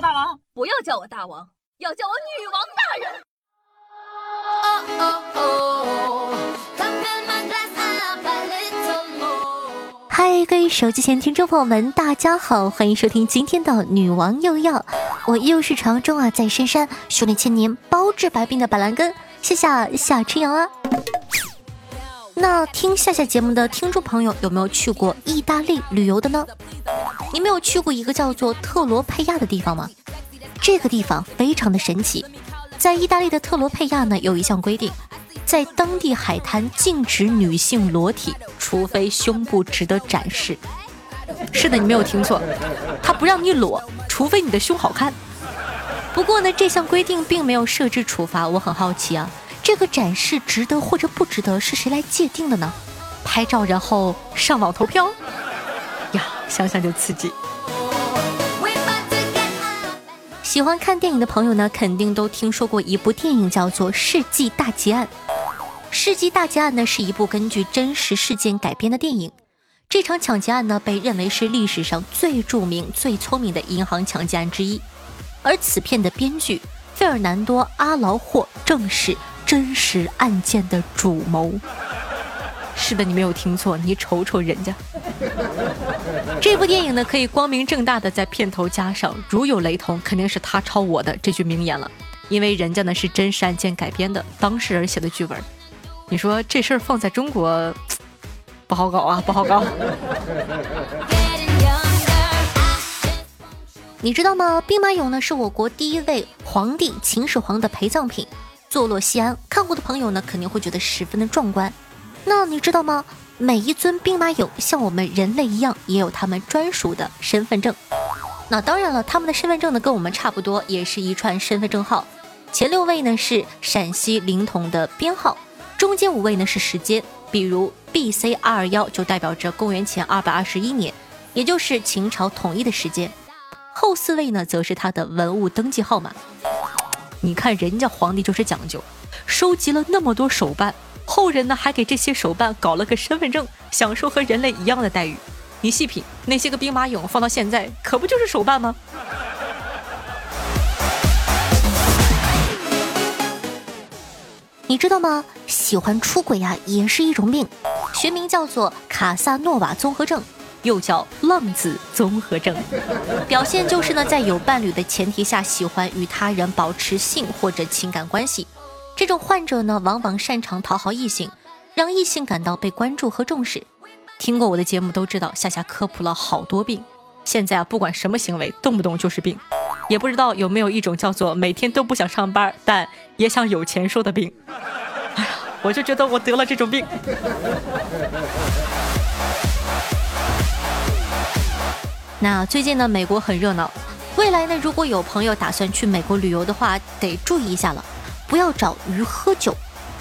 大王，不要叫我大王，要叫我女王大人。嗨，各位手机前听众朋友们，大家好，欢迎收听今天的女王又要，我又是传说中啊在深山修炼千年包治百病的板蓝根，谢谢夏春阳啊。那听夏夏节目的听众朋友有没有去过意大利旅游的呢？你没有去过一个叫做特罗佩亚的地方吗？这个地方非常的神奇，在意大利的特罗佩亚呢有一项规定。在当地海滩禁止女性裸体，除非胸部值得展示。是的，你没有听错，他不让你裸，除非你的胸好看。不过呢，这项规定并没有设置处罚。我很好奇啊，这个展示值得或者不值得是谁来界定的呢？拍照然后上网投票？呀，想想就刺激。喜欢看电影的朋友呢，肯定都听说过一部电影，叫做《世纪大劫案》。《世纪大劫案》呢是一部根据真实事件改编的电影。这场抢劫案呢被认为是历史上最著名、最聪明的银行抢劫案之一。而此片的编剧费尔南多·阿劳霍正是真实案件的主谋。是的，你没有听错，你瞅瞅人家。这部电影呢可以光明正大的在片头加上“如有雷同，肯定是他抄我的”这句名言了，因为人家呢是真实案件改编的，当事人写的剧本。你说这事儿放在中国不好搞啊，不好搞。你知道吗？兵马俑呢是我国第一位皇帝秦始皇的陪葬品，坐落西安。看过的朋友呢肯定会觉得十分的壮观。那你知道吗？每一尊兵马俑像我们人类一样，也有他们专属的身份证。那当然了，他们的身份证呢跟我们差不多，也是一串身份证号。前六位呢是陕西临潼的编号。中间五位呢是时间，比如 B C 二二幺就代表着公元前二百二十一年，也就是秦朝统一的时间。后四位呢则是他的文物登记号码。你看人家皇帝就是讲究，收集了那么多手办，后人呢还给这些手办搞了个身份证，享受和人类一样的待遇。你细品那些个兵马俑放到现在，可不就是手办吗？你知道吗？喜欢出轨呀，也是一种病，学名叫做卡萨诺瓦综合症，又叫浪子综合症。表现就是呢，在有伴侣的前提下，喜欢与他人保持性或者情感关系。这种患者呢，往往擅长讨好异性，让异性感到被关注和重视。听过我的节目都知道，夏夏科普了好多病。现在啊，不管什么行为，动不动就是病。也不知道有没有一种叫做每天都不想上班，但也想有钱收的病。哎呀，我就觉得我得了这种病。那最近呢，美国很热闹。未来呢，如果有朋友打算去美国旅游的话，得注意一下了，不要找鱼喝酒。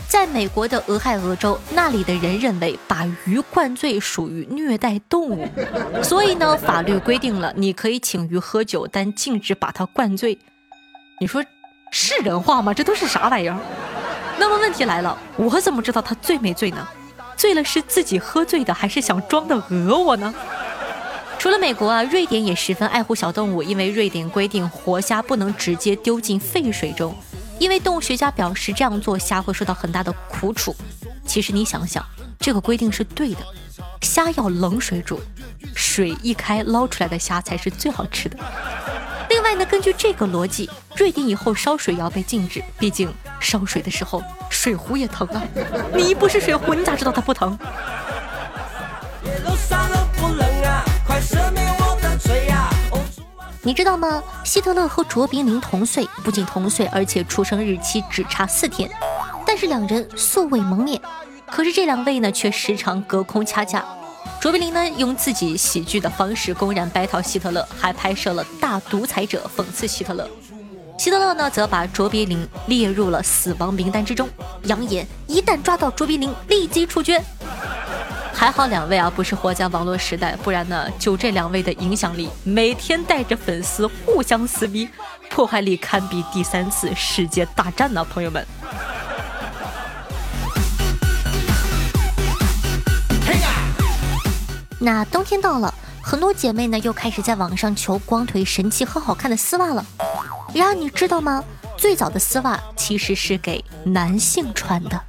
在美国的俄亥俄州，那里的人认为把鱼灌醉属于虐待动物，所以呢，法律规定了你可以请鱼喝酒，但禁止把它灌醉。你说是人话吗？这都是啥玩意儿？那么问题来了，我怎么知道他醉没醉呢？醉了是自己喝醉的，还是想装的讹我呢？除了美国啊，瑞典也十分爱护小动物，因为瑞典规定活虾不能直接丢进沸水中。因为动物学家表示，这样做虾会受到很大的苦楚。其实你想想，这个规定是对的，虾要冷水煮，水一开捞出来的虾才是最好吃的。另外呢，根据这个逻辑，瑞典以后烧水也要被禁止，毕竟烧水的时候水壶也疼啊。你不是水壶，你咋知道它不疼？你知道吗？希特勒和卓别林同岁，不仅同岁，而且出生日期只差四天。但是两人素未谋面，可是这两位呢，却时常隔空掐架。卓别林呢，用自己喜剧的方式公然掰讨希特勒，还拍摄了《大独裁者》讽刺希特勒。希特勒呢，则把卓别林列入了死亡名单之中，扬言一旦抓到卓别林，立即处决。还好两位啊，不是活在网络时代，不然呢，就这两位的影响力，每天带着粉丝互相撕逼，破坏力堪比第三次世界大战呢，朋友们。那冬天到了，很多姐妹呢又开始在网上求光腿神器和好看的丝袜了。然而你知道吗？最早的丝袜其实是给男性穿的。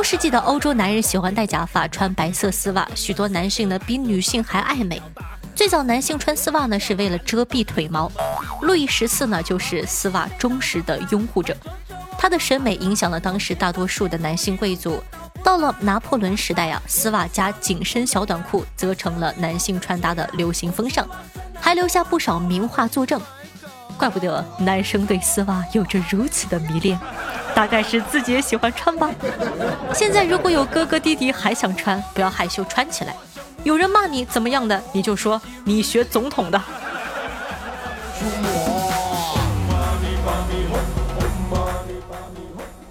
中世纪的欧洲男人喜欢戴假发，穿白色丝袜，许多男性呢比女性还爱美。最早男性穿丝袜呢是为了遮蔽腿毛。路易十四呢就是丝袜忠实的拥护者，他的审美影响了当时大多数的男性贵族。到了拿破仑时代啊，丝袜加紧身小短裤则成了男性穿搭的流行风尚，还留下不少名画作证。怪不得男生对丝袜有着如此的迷恋，大概是自己也喜欢穿吧。现在如果有哥哥弟弟还想穿，不要害羞，穿起来。有人骂你怎么样的，你就说你学总统的。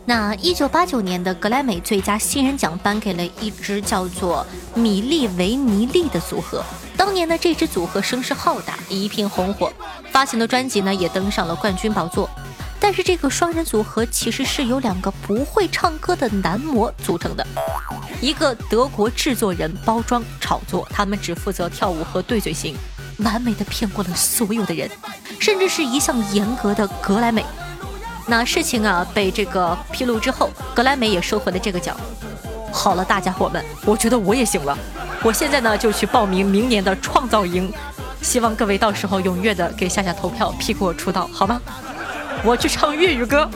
那一九八九年的格莱美最佳新人奖颁给了一支叫做米利维尼利的组合。当年的，这支组合声势浩大，一片红火，发行的专辑呢也登上了冠军宝座。但是这个双人组合其实是由两个不会唱歌的男模组成的，一个德国制作人包装炒作，他们只负责跳舞和对嘴型，完美的骗过了所有的人，甚至是一向严格的格莱美。那事情啊被这个披露之后，格莱美也收回了这个奖。好了，大家伙们，我觉得我也行了。我现在呢就去报名明年的创造营，希望各位到时候踊跃的给夏夏投票，批给我出道，好吗？我去唱粤语歌。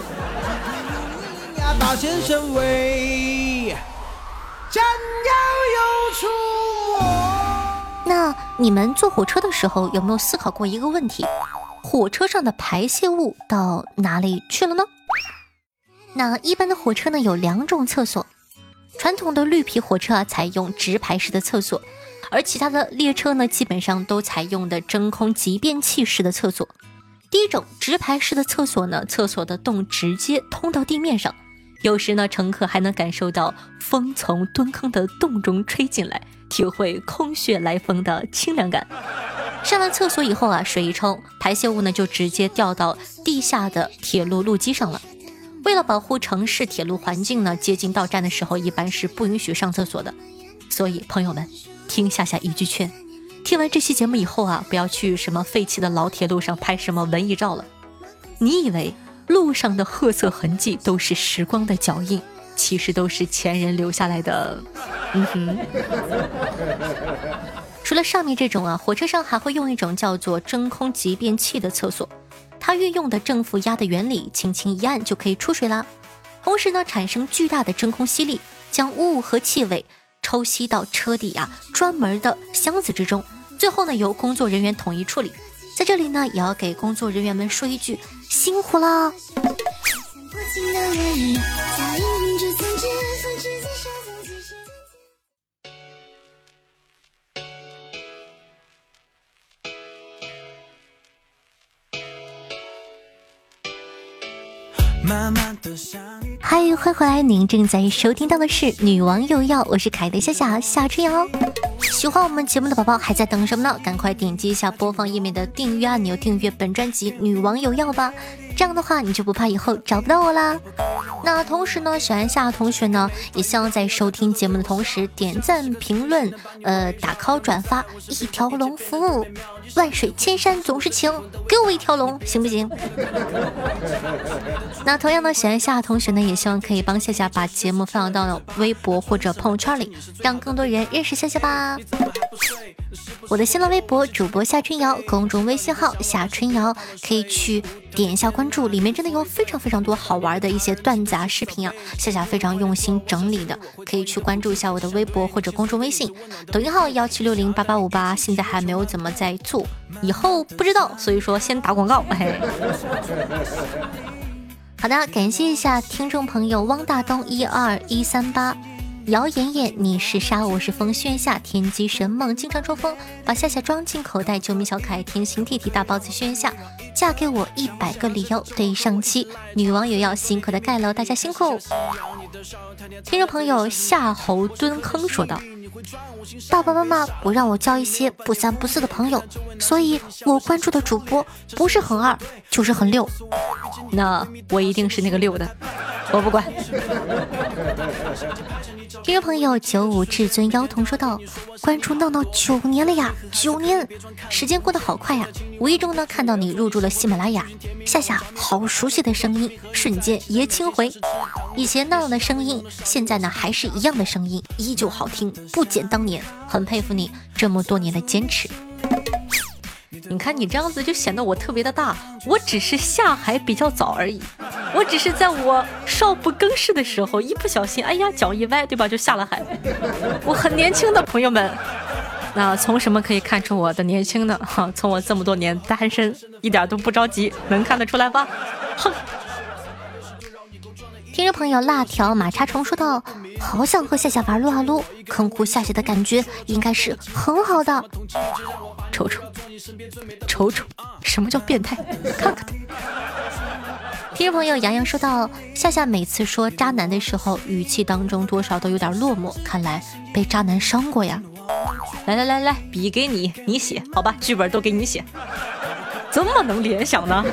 那你们坐火车的时候有没有思考过一个问题？火车上的排泄物到哪里去了呢？那一般的火车呢有两种厕所，传统的绿皮火车啊采用直排式的厕所，而其他的列车呢基本上都采用的真空集便器式的厕所。第一种直排式的厕所呢，厕所的洞直接通到地面上，有时呢乘客还能感受到风从蹲坑的洞中吹进来，体会空穴来风的清凉感。上了厕所以后啊，水一冲，排泄物呢就直接掉到地下的铁路路基上了。为了保护城市铁路环境呢，接近到站的时候一般是不允许上厕所的。所以朋友们，听夏夏一句劝，听完这期节目以后啊，不要去什么废弃的老铁路上拍什么文艺照了。你以为路上的褐色痕迹都是时光的脚印，其实都是前人留下来的。嗯哼。除了上面这种啊，火车上还会用一种叫做真空集便器的厕所，它运用的正负压的原理，轻轻一按就可以出水啦。同时呢，产生巨大的真空吸力，将污物和气味抽吸到车底啊专门的箱子之中，最后呢由工作人员统一处理。在这里呢，也要给工作人员们说一句辛苦了。嗨，欢迎回来！您正在收听到的是《女王有药》，我是凯的夏夏夏春瑶。喜欢我们节目的宝宝还在等什么呢？赶快点击一下播放页面的订阅按钮，订阅本专辑《女王有药》吧。这样的话，你就不怕以后找不到我啦。那同时呢，小安夏同学呢，也希望在收听节目的同时点赞、评论、呃打 call、转发，一条龙服务，万水千山总是情，给我一条龙行不行？那同样呢，小安夏同学呢，也希望可以帮夏夏把节目分享到微博或者朋友圈里，让更多人认识夏夏吧。我的新浪微博主播夏春瑶，公众微信号夏春瑶，可以去点一下关注，里面真的有非常非常多好玩的一些段子啊、视频啊，夏夏非常用心整理的，可以去关注一下我的微博或者公众微信，抖音号幺七六零八八五八，现在还没有怎么在做，以后不知道，所以说先打广告。嘿。好的，感谢一下听众朋友汪大东一二一三八。姚妍妍，你是沙，我是风，炫夏天机神梦，经常抽风，把夏夏装进口袋，救命小可爱，天心弟弟大包子炫夏，嫁给我一百个理由，对上期女网友要辛苦的盖楼，大家辛苦。听众朋友夏侯蹲坑说道：爸爸妈妈不让我交一些不三不四的朋友，所以我关注的主播不是很二就是很六，那我一定是那个六的。我不管。听众朋友九五至尊妖童说道：“关注闹闹九年了呀，九年，时间过得好快呀！无意中呢看到你入驻了喜马拉雅，夏夏好熟悉的声音，瞬间爷青回。以前闹闹的声音，现在呢还是一样的声音，依旧好听，不减当年。很佩服你这么多年的坚持。”你看你这样子就显得我特别的大，我只是下海比较早而已，我只是在我少不更事的时候一不小心，哎呀脚一歪，对吧，就下了海。我很年轻的朋友们，那从什么可以看出我的年轻呢？哈，从我这么多年单身，一点都不着急，能看得出来吧？哼。听众朋友辣条马叉虫说道：“好想和夏夏玩撸啊撸，坑哭夏夏的感觉应该是很好的。”瞅瞅，瞅瞅，什么叫变态？看看他。听众朋友洋洋说道：“夏夏每次说渣男的时候，语气当中多少都有点落寞，看来被渣男伤过呀。”来来来来，笔给你，你写好吧，剧本都给你写，这么能联想呢？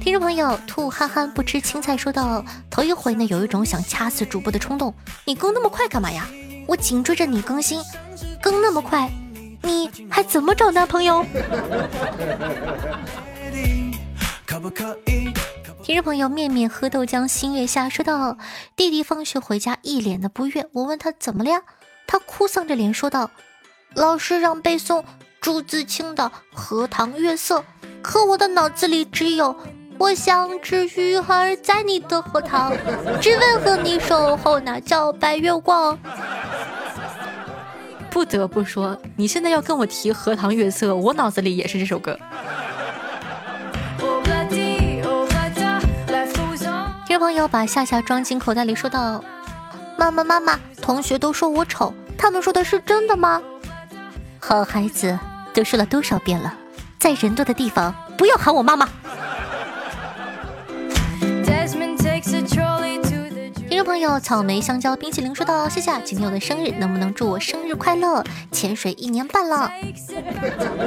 听众朋友，兔憨憨不吃青菜说道：“头一回呢，有一种想掐死主播的冲动。你更那么快干嘛呀？我紧追着你更新，更那么快，你还怎么找男朋友？”听众朋友，面面喝豆浆，星月下说道：“弟弟放学回家一脸的不悦，我问他怎么了呀？他哭丧着脸说道：老师让背诵朱自清的《荷塘月色》，可我的脑子里只有……”我想只鱼儿在你的荷塘，只为和你守候那叫白月光。不得不说，你现在要跟我提《荷塘月色》，我脑子里也是这首歌。朋友把夏夏装进口袋里，说道：“妈妈妈妈，同学都说我丑，他们说的是真的吗？”好孩子，都说了多少遍了，在人多的地方不要喊我妈妈。朋友，草莓香蕉冰淇淋说道：“谢谢，今天我的生日，能不能祝我生日快乐？潜水一年半了，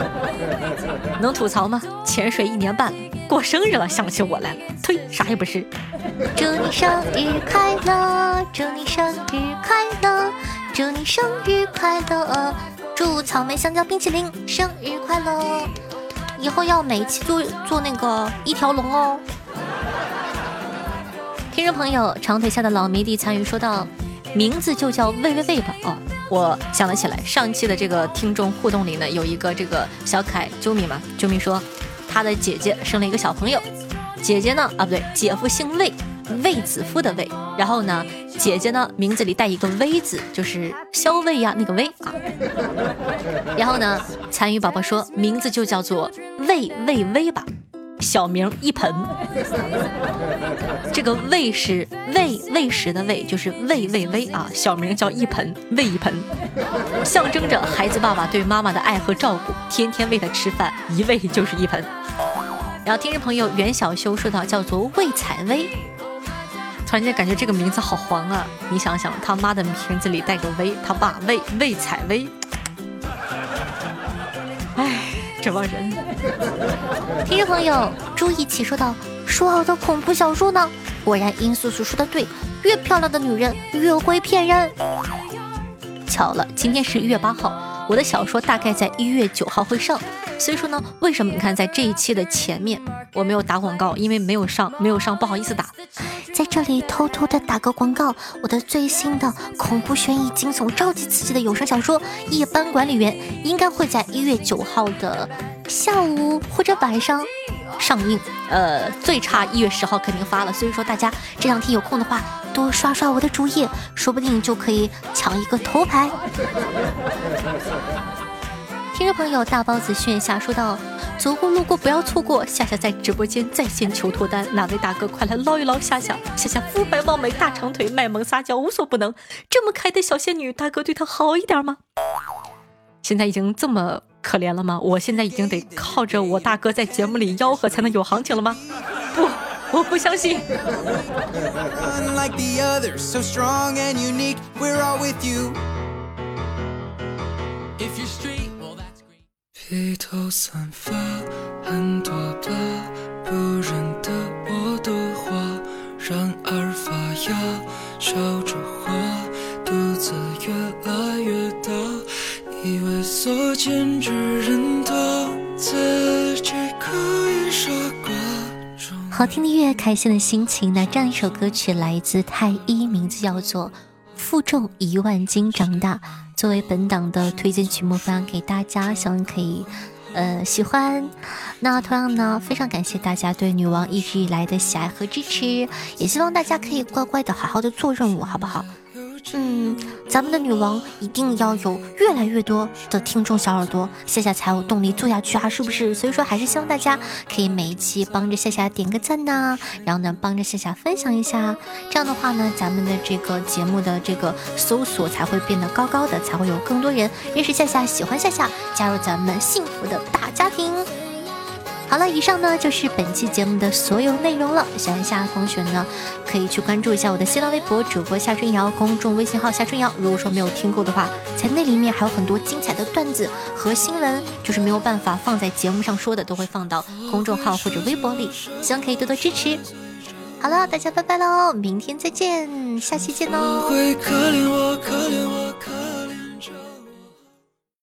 能吐槽吗？潜水一年半，过生日了，想起我来了，呸，啥也不是。祝你生日快乐，祝你生日快乐，祝你生日快乐，祝草莓香蕉冰淇淋生日快乐，以后要每期做做那个一条龙哦。”听众朋友，长腿下的老迷弟参与说道：“名字就叫喂喂喂吧。”哦，我想得起来，上期的这个听众互动里呢，有一个这个小可爱啾咪嘛，啾咪说他的姐姐生了一个小朋友，姐姐呢啊不对，姐夫姓魏，魏子夫的魏，然后呢，姐姐呢名字里带一个微字，就是肖魏呀那个魏啊，然后呢，参与宝宝说名字就叫做魏魏魏吧。小名一盆，这个喂是喂喂食的喂，就是喂喂喂啊。小名叫一盆，喂一盆，象征着孩子爸爸对妈妈的爱和照顾，天天喂他吃饭，一喂就是一盆。然后听众朋友袁小修说到叫做魏采薇，突然间感觉这个名字好黄啊！你想想，他妈的名字里带个薇，他爸魏魏采薇，这帮人，听众朋友朱一起说道：“说好的恐怖小说呢？果然殷素素说的对，越漂亮的女人越会骗人。巧了，今天是一月八号，我的小说大概在一月九号会上。所以说呢，为什么你看在这一期的前面我没有打广告？因为没有上，没有上，不好意思打。”在这里偷偷的打个广告，我的最新的恐怖悬疑惊悚超级刺激的有声小说《夜班管理员》应该会在一月九号的下午或者晚上上映，呃，最差一月十号肯定发了。所以说大家这两天有空的话，多刷刷我的主页，说不定就可以抢一个头牌。听众朋友大包子炫下说道。走过路过不要错过，夏夏在直播间在线求脱单，哪位大哥快来捞一捞夏夏？夏夏肤白貌美大长腿卖萌撒娇无所不能，这么可爱的小仙女，大哥对她好一点吗？现在已经这么可怜了吗？我现在已经得靠着我大哥在节目里吆喝才能有行情了吗？不，我不相信。披头散发，很多疤，不认得我的话。然而发芽，笑着花，肚子越来越大，以为所见之人多，自己可以傻瓜。好听的音乐，开心的心情。那这样一首歌曲来自太一，名字叫做《负重一万斤长大》，作为本档的推荐曲目分享给大家，希望可以。呃，喜欢。那同样呢，非常感谢大家对女王一直以来的喜爱和支持，也希望大家可以乖乖的好好的做任务，好不好？嗯，咱们的女王一定要有越来越多的听众小耳朵，夏夏才有动力做下去啊，是不是？所以说还是希望大家可以每一期帮着夏夏点个赞呐，然后呢帮着夏夏分享一下，这样的话呢，咱们的这个节目的这个搜索才会变得高高的，才会有更多人认识夏夏，喜欢夏夏，加入咱们幸福的大家庭。好了，以上呢就是本期节目的所有内容了。喜欢夏同学呢，可以去关注一下我的新浪微博主播夏春瑶，公众微信号夏春瑶。如果说没有听够的话，在那里面还有很多精彩的段子和新闻，就是没有办法放在节目上说的，都会放到公众号或者微博里，希望可以多多支持。好了，大家拜拜喽，明天再见，下期见喽。